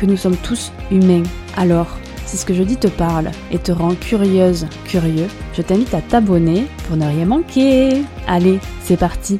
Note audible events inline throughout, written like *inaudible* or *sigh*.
que nous sommes tous humains. Alors, si ce que je dis te parle et te rend curieuse, curieux, je t'invite à t'abonner pour ne rien manquer. Allez, c'est parti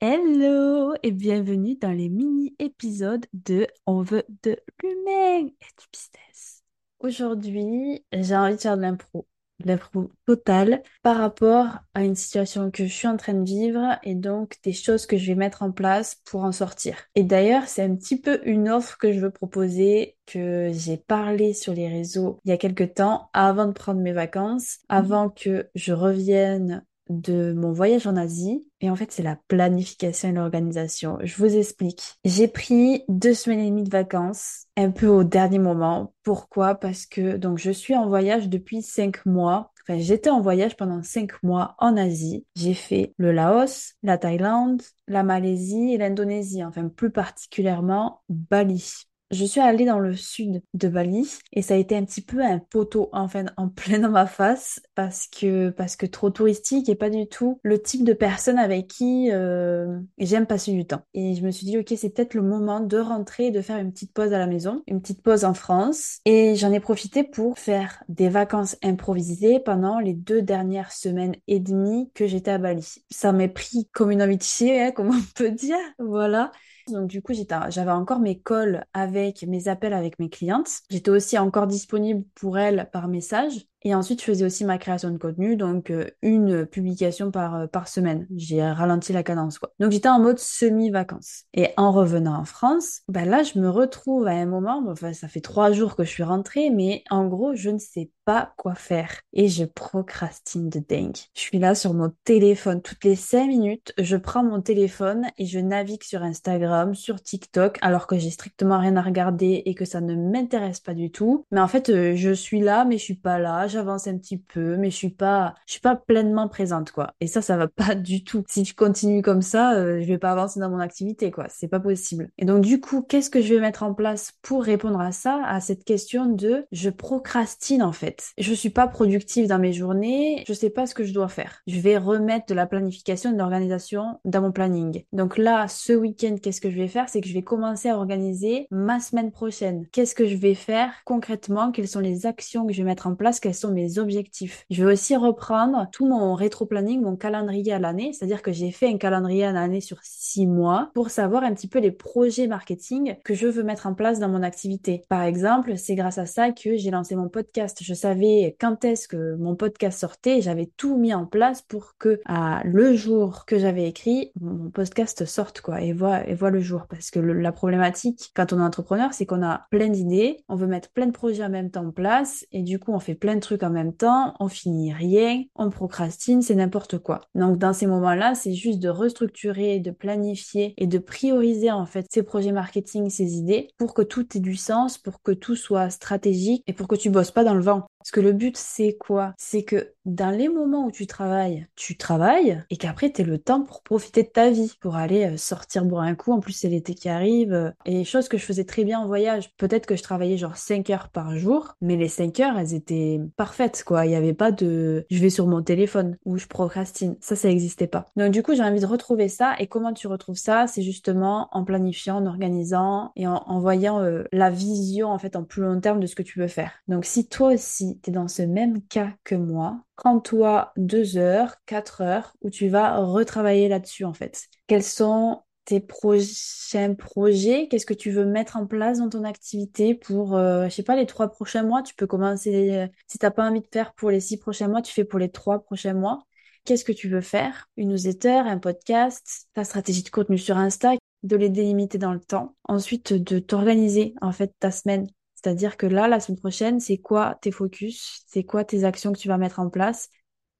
Hello et bienvenue dans les mini-épisodes de On veut de l'humain et du business. Aujourd'hui, j'ai envie de faire de l'impro l'impro totale par rapport à une situation que je suis en train de vivre et donc des choses que je vais mettre en place pour en sortir. Et d'ailleurs, c'est un petit peu une offre que je veux proposer que j'ai parlé sur les réseaux il y a quelques temps avant de prendre mes vacances, avant que je revienne de mon voyage en Asie. Et en fait, c'est la planification et l'organisation. Je vous explique. J'ai pris deux semaines et demie de vacances, un peu au dernier moment. Pourquoi? Parce que donc je suis en voyage depuis cinq mois. Enfin, j'étais en voyage pendant cinq mois en Asie. J'ai fait le Laos, la Thaïlande, la Malaisie et l'Indonésie. Enfin, plus particulièrement Bali je suis allée dans le sud de Bali et ça a été un petit peu un poteau enfin en *laughs* plein dans ma face parce que parce que trop touristique et pas du tout le type de personne avec qui euh, j'aime passer du temps. Et je me suis dit ok c'est peut-être le moment de rentrer et de faire une petite pause à la maison, une petite pause en France et j'en ai profité pour faire des vacances improvisées pendant les deux dernières semaines et demie que j'étais à Bali. Ça m'est pris comme une amitié, hein, comme on peut dire, voilà. Donc du coup, j'avais encore mes calls avec mes appels avec mes clientes. J'étais aussi encore disponible pour elles par message. Et ensuite, je faisais aussi ma création de contenu, donc euh, une publication par, euh, par semaine. J'ai ralenti la cadence, quoi. Donc j'étais en mode semi-vacances. Et en revenant en France, ben là, je me retrouve à un moment, enfin, ça fait trois jours que je suis rentrée, mais en gros, je ne sais pas quoi faire. Et je procrastine de dingue. Je suis là sur mon téléphone toutes les cinq minutes. Je prends mon téléphone et je navigue sur Instagram, sur TikTok, alors que j'ai strictement rien à regarder et que ça ne m'intéresse pas du tout. Mais en fait, euh, je suis là, mais je suis pas là j'avance un petit peu, mais je suis pas, je suis pas pleinement présente, quoi. Et ça, ça va *laughs* pas du tout. Si je continue comme ça, euh, je vais pas avancer dans mon activité, quoi. C'est pas possible. Et donc, du coup, qu'est-ce que je vais mettre en place pour répondre à ça, à cette question de je procrastine, en fait. Je suis pas productive dans mes journées, je sais pas ce que je dois faire. Je vais remettre de la planification, de l'organisation dans mon planning. Donc là, ce week-end, qu'est-ce que je vais faire? C'est que je vais commencer à organiser ma semaine prochaine. Qu'est-ce que je vais faire concrètement? Quelles sont les actions que je vais mettre en place? Sont mes objectifs. Je vais aussi reprendre tout mon rétro-planning, mon calendrier à l'année, c'est-à-dire que j'ai fait un calendrier à l'année sur six mois pour savoir un petit peu les projets marketing que je veux mettre en place dans mon activité. Par exemple, c'est grâce à ça que j'ai lancé mon podcast. Je savais quand est-ce que mon podcast sortait, j'avais tout mis en place pour que à le jour que j'avais écrit, mon podcast sorte quoi et voit et voit le jour parce que la problématique quand on est entrepreneur, c'est qu'on a plein d'idées, on veut mettre plein de projets en même temps en place et du coup, on fait plein de trucs en même temps, on finit rien, on procrastine, c'est n'importe quoi. Donc dans ces moments-là, c'est juste de restructurer, de planifier et de prioriser en fait ces projets marketing, ces idées pour que tout ait du sens, pour que tout soit stratégique et pour que tu bosses pas dans le vent. Parce que le but, c'est quoi? C'est que dans les moments où tu travailles, tu travailles et qu'après, tu aies le temps pour profiter de ta vie, pour aller euh, sortir boire un coup. En plus, c'est l'été qui arrive. Euh, et choses que je faisais très bien en voyage. Peut-être que je travaillais genre 5 heures par jour, mais les 5 heures, elles étaient parfaites, quoi. Il n'y avait pas de je vais sur mon téléphone ou je procrastine. Ça, ça n'existait pas. Donc, du coup, j'ai envie de retrouver ça. Et comment tu retrouves ça? C'est justement en planifiant, en organisant et en, voyant euh, la vision, en fait, en plus long terme de ce que tu veux faire. Donc, si toi aussi, tu es dans ce même cas que moi, prends-toi deux heures, quatre heures où tu vas retravailler là-dessus en fait. Quels sont tes prochains projets? Qu'est-ce que tu veux mettre en place dans ton activité pour, euh, je sais pas, les trois prochains mois? Tu peux commencer, euh, si t'as pas envie de faire pour les six prochains mois, tu fais pour les trois prochains mois. Qu'est-ce que tu veux faire? Une newsletter, un podcast, ta stratégie de contenu sur Insta, de les délimiter dans le temps. Ensuite, de t'organiser en fait ta semaine c'est-à-dire que là, la semaine prochaine, c'est quoi tes focus, c'est quoi tes actions que tu vas mettre en place?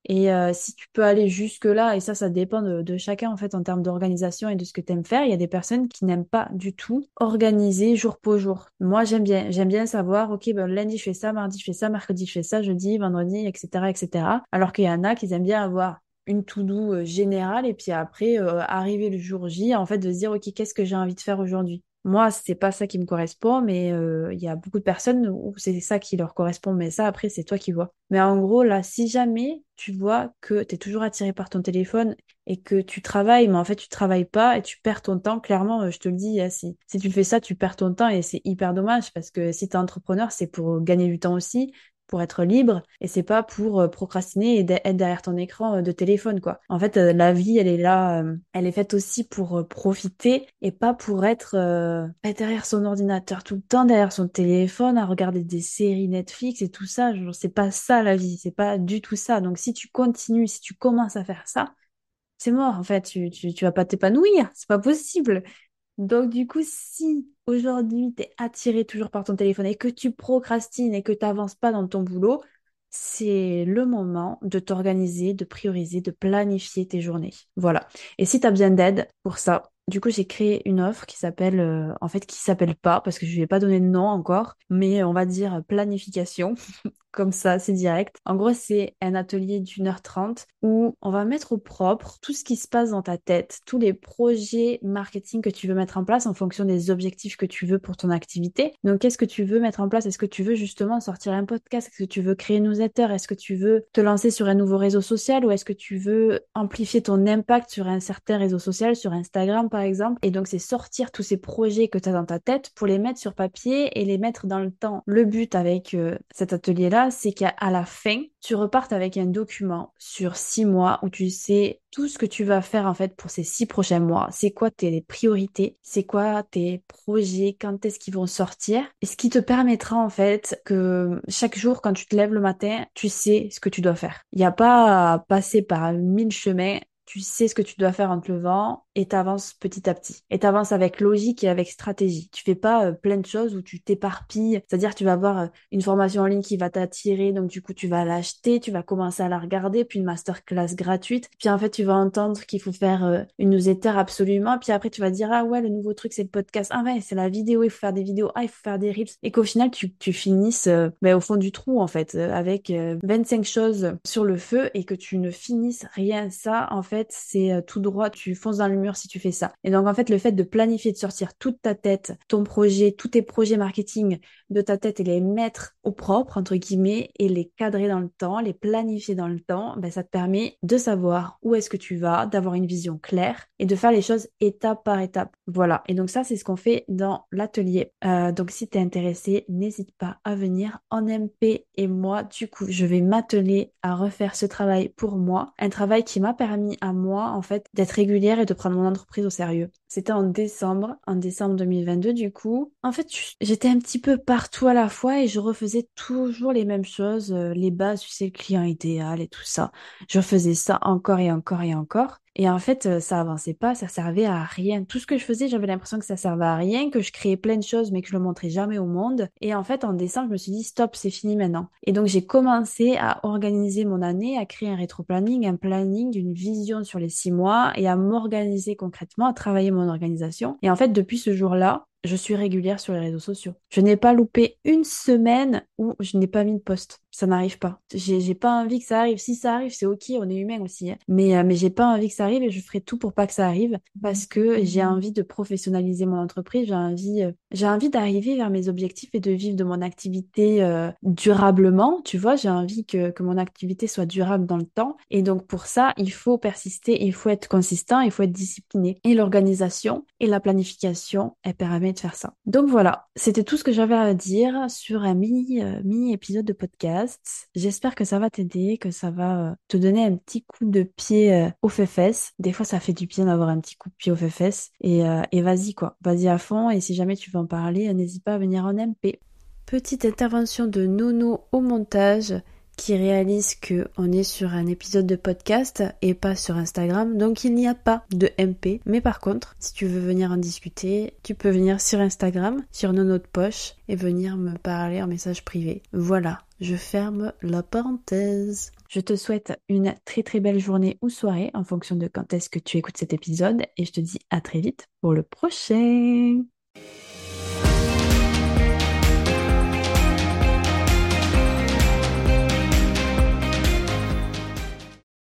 Et euh, si tu peux aller jusque-là, et ça, ça dépend de, chacun en fait en termes d'organisation et de ce que tu aimes faire, il y a des personnes qui n'aiment pas du tout organiser jour pour jour. Moi, j'aime bien, j'aime bien savoir, ok, ben, lundi je fais ça, mardi je fais ça, mercredi je fais ça, jeudi, vendredi, etc., etc. Alors qu'il y en a qui aiment bien avoir une to-do euh, générale et puis après euh, arriver le jour J en fait de se dire ok qu'est-ce que j'ai envie de faire aujourd'hui? Moi, c'est pas ça qui me correspond, mais euh, il y a beaucoup de personnes où c'est ça qui leur correspond. Mais ça, après, c'est toi qui vois. Mais en gros, là, si jamais tu vois que tu es toujours attiré par ton téléphone et que tu travailles, mais en fait, tu travailles pas et tu perds ton temps, clairement, euh, je te le dis, hein, si, si tu fais ça, tu perds ton temps et c'est hyper dommage parce que si tu es entrepreneur, c'est pour gagner du temps aussi pour être libre et c'est pas pour euh, procrastiner et être derrière ton écran euh, de téléphone quoi. En fait, euh, la vie, elle est là, elle est faite aussi pour profiter et pas pour être derrière son ordinateur tout le temps, derrière son téléphone, à regarder des séries Netflix et tout ça. C'est pas ça la vie, c'est pas du tout ça. Donc si tu continues, si tu commences à faire ça, c'est mort en fait. Tu, tu, tu vas pas t'épanouir, c'est pas possible. Donc du coup, si aujourd'hui tu es attiré toujours par ton téléphone et que tu procrastines et que tu n'avances pas dans ton boulot, c'est le moment de t'organiser, de prioriser, de planifier tes journées. Voilà. Et si tu as besoin d'aide pour ça, du coup, j'ai créé une offre qui s'appelle, euh, en fait, qui s'appelle pas, parce que je lui ai pas donné de nom encore, mais on va dire planification. *laughs* comme ça, c'est direct. En gros, c'est un atelier d'une heure trente où on va mettre au propre tout ce qui se passe dans ta tête, tous les projets marketing que tu veux mettre en place en fonction des objectifs que tu veux pour ton activité. Donc, qu'est-ce que tu veux mettre en place? Est-ce que tu veux justement sortir un podcast? Est-ce que tu veux créer une newsletter? Est-ce que tu veux te lancer sur un nouveau réseau social? Ou est-ce que tu veux amplifier ton impact sur un certain réseau social, sur Instagram par exemple? Et donc, c'est sortir tous ces projets que tu as dans ta tête pour les mettre sur papier et les mettre dans le temps. Le but avec euh, cet atelier-là, c'est qu'à la fin, tu repartes avec un document sur six mois où tu sais tout ce que tu vas faire en fait pour ces six prochains mois. C'est quoi tes priorités, c'est quoi tes projets, quand est-ce qu'ils vont sortir, et ce qui te permettra en fait que chaque jour quand tu te lèves le matin, tu sais ce que tu dois faire. Il n'y a pas à passer par mille chemins. Tu sais ce que tu dois faire en te levant et t'avances petit à petit. Et t'avances avec logique et avec stratégie. Tu fais pas euh, plein de choses où tu t'éparpilles. C'est-à-dire tu vas avoir euh, une formation en ligne qui va t'attirer, donc du coup tu vas l'acheter, tu vas commencer à la regarder, puis une masterclass gratuite. Puis en fait tu vas entendre qu'il faut faire euh, une newsletter absolument. Puis après tu vas dire ah ouais le nouveau truc c'est le podcast. Ah ouais c'est la vidéo, il faut faire des vidéos. Ah il faut faire des reels. Et qu'au final tu, finisses ben, au fond du trou en fait avec 25 choses sur le feu et que tu ne finisses rien. Ça en fait c'est tout droit, tu fonces dans le mur si tu fais ça. Et donc, en fait, le fait de planifier, de sortir toute ta tête, ton projet, tous tes projets marketing de ta tête et les mettre au propre, entre guillemets, et les cadrer dans le temps, les planifier dans le temps, ben, ça te permet de savoir où est-ce que tu vas, d'avoir une vision claire et de faire les choses étape par étape. Voilà. Et donc, ça, c'est ce qu'on fait dans l'atelier. Euh, donc, si tu es intéressé, n'hésite pas à venir en MP et moi, du coup, je vais m'atteler à refaire ce travail pour moi. Un travail qui m'a permis à moi, en fait, d'être régulière et de prendre mon entreprise au sérieux. C'était en décembre, en décembre 2022, du coup. En fait, j'étais un petit peu partout à la fois et je refaisais toujours les mêmes choses, euh, les bases, tu sais, le client idéal et tout ça. Je faisais ça encore et encore et encore. Et en fait, euh, ça avançait pas, ça servait à rien. Tout ce que je faisais, j'avais l'impression que ça servait à rien, que je créais plein de choses, mais que je le montrais jamais au monde. Et en fait, en décembre, je me suis dit, stop, c'est fini maintenant. Et donc, j'ai commencé à organiser mon année, à créer un rétro-planning, un planning, une vision sur les six mois et à m'organiser concrètement, à travailler mon organisation. Et en fait, depuis ce jour-là, je suis régulière sur les réseaux sociaux. Je n'ai pas loupé une semaine où je n'ai pas mis de post. Ça n'arrive pas. J'ai pas envie que ça arrive. Si ça arrive, c'est ok, on est humain aussi. Hein. Mais, euh, mais j'ai pas envie que ça arrive et je ferai tout pour pas que ça arrive parce que j'ai envie de professionnaliser mon entreprise. J'ai envie, euh, j'ai envie d'arriver vers mes objectifs et de vivre de mon activité euh, durablement. Tu vois, j'ai envie que, que mon activité soit durable dans le temps. Et donc pour ça, il faut persister, il faut être consistant, il faut être discipliné. Et l'organisation et la planification, elle de faire ça. Donc voilà, c'était tout ce que j'avais à dire sur un mini, euh, mini épisode de podcast. J'espère que ça va t'aider, que ça va euh, te donner un petit coup de pied euh, aux fesses. Des fois, ça fait du bien d'avoir un petit coup de pied aux fesses. Et, et vas-y quoi, vas-y à fond. Et si jamais tu veux en parler, n'hésite pas à venir en MP. Petite intervention de Nono au montage qui réalise que on est sur un épisode de podcast et pas sur Instagram, donc il n'y a pas de MP. Mais par contre, si tu veux venir en discuter, tu peux venir sur Instagram, sur nos notes poche et venir me parler en message privé. Voilà, je ferme la parenthèse. Je te souhaite une très très belle journée ou soirée en fonction de quand est-ce que tu écoutes cet épisode et je te dis à très vite pour le prochain.